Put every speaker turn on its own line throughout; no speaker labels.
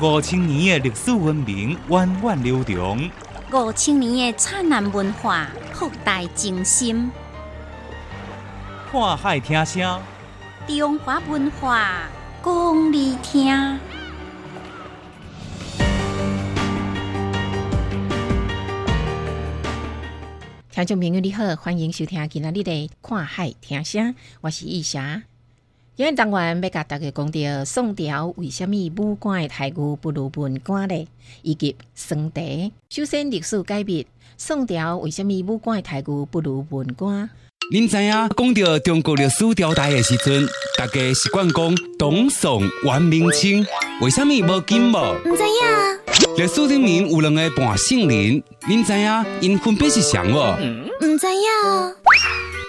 五千年的历史文明源远流长，
五千年的灿烂文化博大精深。
看海听声，
中华文化讲你听。
听众朋友你好，欢迎收听今仔日的《看海听声》，我是易霞。今日当然要甲大家讲到宋朝为什么武官的待遇不如文官呢？以及宋茶。首先历史改变，宋朝为什么武官的待遇不如文官？
您知影讲到中国历史朝代的时阵，大家习惯讲董宋、元、明、清，为什么无金无？
唔知影，
历史里面有两个半姓人，您知影因分别是谁无？
唔知影，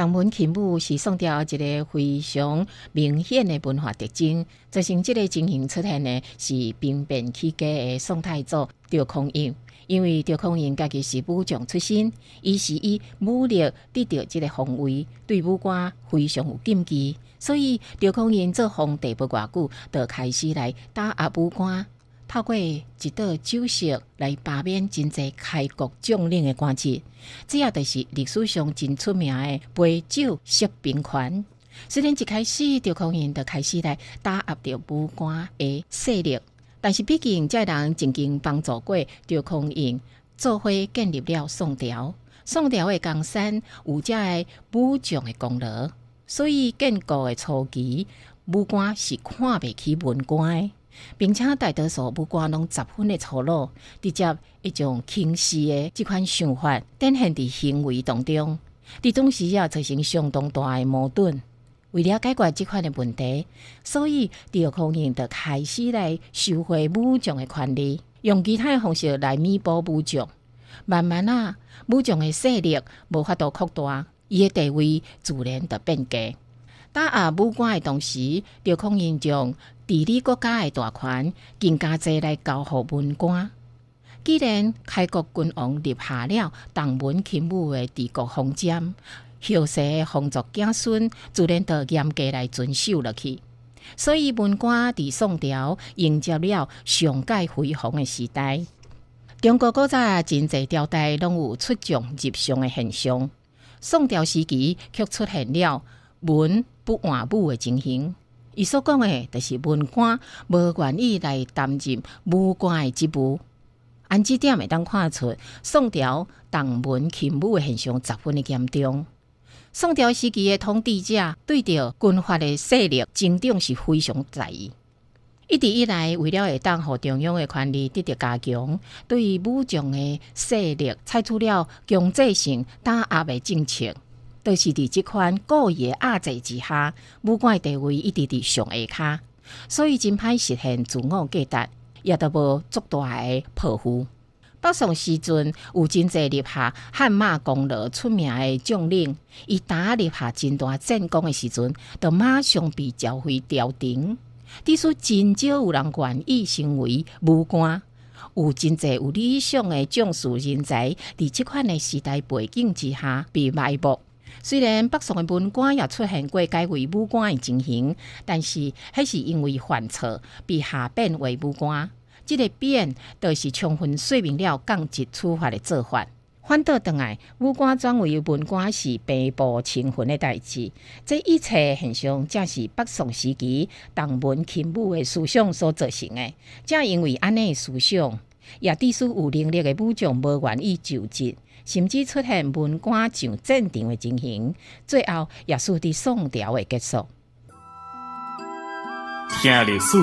唐文琴舞是宋朝一个非常明显的文化特征。造成这个情形出现呢，是兵变起家的宋太祖赵匡胤。因为赵匡胤家己是武将出身，伊是以武力得到这个皇位，对武官非常有禁忌，所以赵匡胤做皇帝不偌久，就开始来打压武官。透过一道酒色来罢免真济开国将领的官职，这也就是历史上真出名的杯酒释兵权。虽然一开始赵匡胤就开始来打压着武官的势力，但是毕竟这人曾经帮助过赵匡胤，做伙建立了宋朝。宋朝的江山有遮个武将的功劳，所以建国的初期，武官是看不起文官的。并且大多数武官拢十分的粗鲁，直接一种轻视的这款想法，展现伫行为当中。伫当时也造成相当大的矛盾。为了解决这款的问题，所以赵匡胤就开始来收回武将的权利，用其他的方式来弥补武将。慢慢啊，武将的势力无法度扩大，伊的地位自然就变低。打压武官的同时，赵匡胤将治理国家的大权更加侪来交互文官。既然开国君王立下了唐文钦武的治国方针，后世的皇族子孙自然就严格来遵守落去。所以文官伫宋朝迎接了上界辉煌的时代。中国古早真济朝代拢有出将入相的现象，宋朝时期却出现了文不换母的情形。伊所讲的，就是文官无愿意来担任武官的职务。按这点会当看出，宋朝唐文勤武的现象十分的严重。宋朝时期的统治者对着军阀的势力增长是非常在意。一直以来，为了会当互中央的权力得到加强，对于武将的势力采取了强制性打压的政策。都是伫即款故意压制之下，武官地位一直伫上下骹，所以真歹实现自我价值，也都无足大诶抱负。北宋时阵有真济立下汗马功劳出名的将领，伊打立下真大战功的时阵，就马上被召回朝廷。只是真少有人愿意成为武官，有真济有理想的将士人才，伫即款诶时代背景之下被埋没。虽然北宋的文官也出现过改为武官的情形，但是迄是因为犯错被下贬为武官。这个变，就是充分说明了降级处罚的做法。反倒倒来，武官转为文官是平步青云的代志。这一切现象，正是北宋时期唐文轻武的思想所造成的。正因为安尼的思想，也致使有能力的武将无愿意就职。甚至出现文官上战场的情形，最后也属于宋朝的结束。
听历史，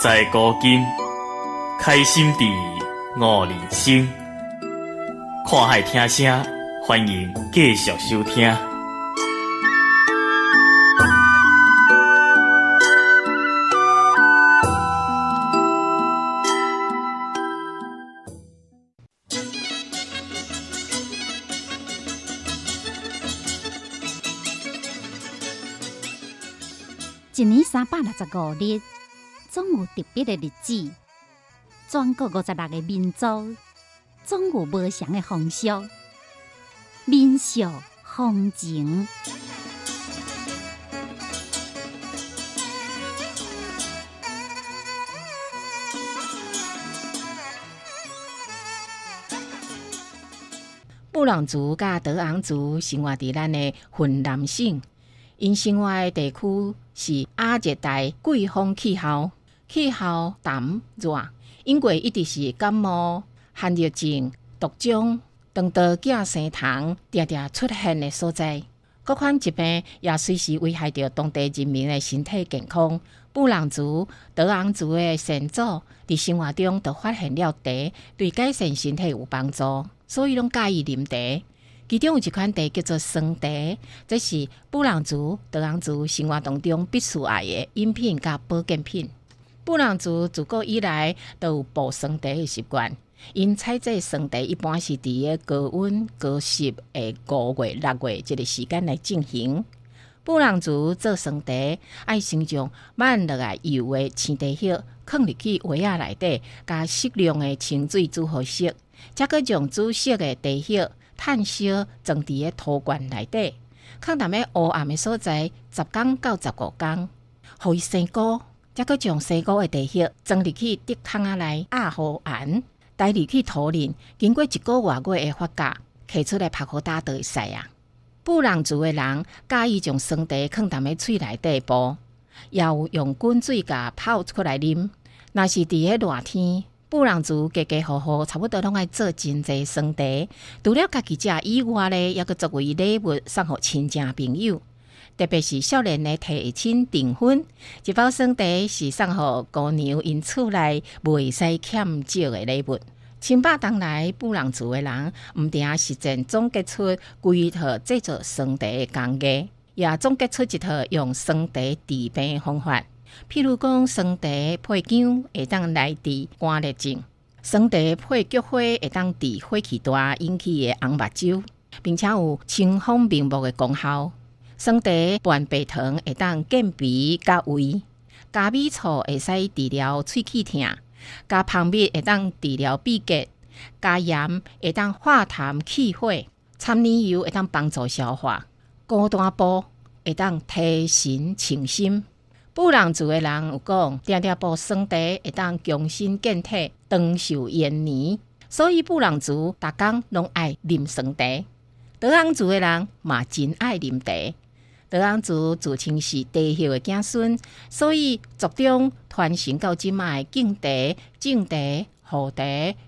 在古今，开心地悟人生，看海听声，欢迎继续收听。
一年三百六十五日，总有特别的日子。全国五十六个民族，总有不相的风俗、民俗风情。
布朗族甲德昂族生活伫咱的云南省，因生活的地区是亚热带季风气候，气候淡热，因为一直是感冒、寒热症、毒疰、肠道寄生虫常常出现的所在。各款疾病也随时危害着当地人民的身体健康。布朗族、德昂族的先祖伫生活中都发现了茶对改善身体有帮助，所以拢介意啉茶。其中有一款茶叫做生茶，这是布朗族、德昂族生活当中必须爱的饮品甲保健品。布朗族自古以来都有煲生茶的习惯。因采这生茶一般是伫个高温高湿的五月、六月这个时间来进行。布朗族做生茶，爱先将慢落来油的青茶叶放入去锅仔内底，加适量的清水煮好熟，再搁将煮熟的茶叶炭烧装伫个陶罐内底，放伫个黑暗的所在十工到十五工，互伊生菇，再搁将生菇的茶叶装入去竹桶仔内压好盐。带入去土里，经过一个月月的发酵，摕出来拍好打就会使啊。布朗族的人介意将生茶放踮个喙内底煲，也有用滚水甲泡出来啉。若是伫个热天，布朗族家家户户差不多拢爱做真济生茶，除了家己食以外咧，也阁作为礼物送互亲戚朋友。特别是少年的提亲订婚，一包生茶是送互姑娘因厝内袂使欠少的礼物。清白当来，布朗族的人毋定实践总结出规套制作生茶的工艺，也总结出一套用生茶治病的方法。譬如讲，生茶配姜会当来治肝热症；生茶配菊花会当治火气大引起的红目睭，并且有清风明目的功效。生茶拌白糖会当健脾加胃，加米醋会使治疗喙齿痛，加蜂蜜会当治疗闭结，加盐会当化痰去火，参泥油会当帮助消化，高端煲会当提神清心。布朗族的人有讲，定定煲生茶会当强身健体、长寿延年，所以布朗族逐工拢爱啉生茶。德昂族的人嘛真爱啉茶。德昂族自称是茶叶的子孙，所以族中传承到即卖敬茶、敬茶、护茶、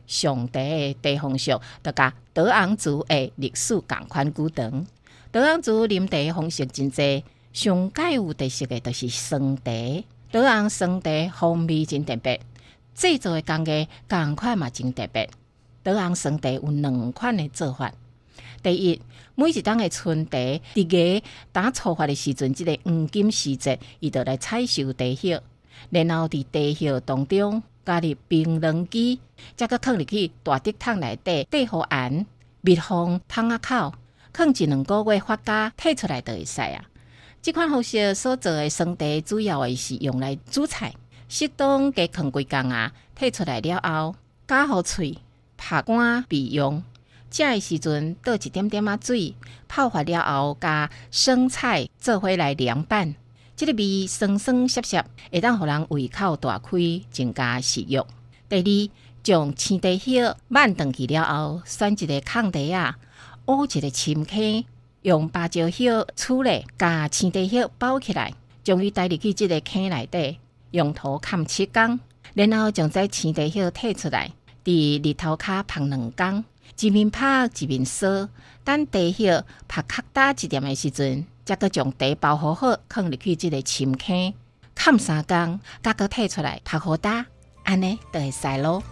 上茶的茶风俗，都甲德昂族的历史共款久长。德昂族啉茶方式真济，上盖有特色的就是生茶。德昂生茶风味真特别，制作的工艺共款嘛真特别。德昂生茶有两款的做法。第一，每一档的春茶，伫个打初发的时阵，即个黄金时节，伊就来采收茶叶，然后伫茶叶当中加入冰冷机，再搁放入去大竹桶内底，底好盐，密封桶仔口，放一两个月发酵，摕出来就会使啊。即款方式所做的生茶，主要的是用来煮菜，适当加放几工啊，摕出来了后，加好喙，拍干备用。食的时阵倒一点点仔水，泡发了后，加生菜做回来凉拌，即个味酸酸涩涩，会当互人胃口大开，增加食欲。第二，将青茶叶慢炖去了后，选一个空地啊，挖一个深坑，用芭蕉叶处理，加青茶叶包起来，将伊带入去即个坑内底，用土盖七工，然后将这青茶叶摕出来，伫日头骹晒两工。一面拍一面烧，等茶叶拍较大一点的时阵，再搁将茶包好好，放入去即个深坑，盖三工，再搁摕出来拍好大，安尼就会使咯。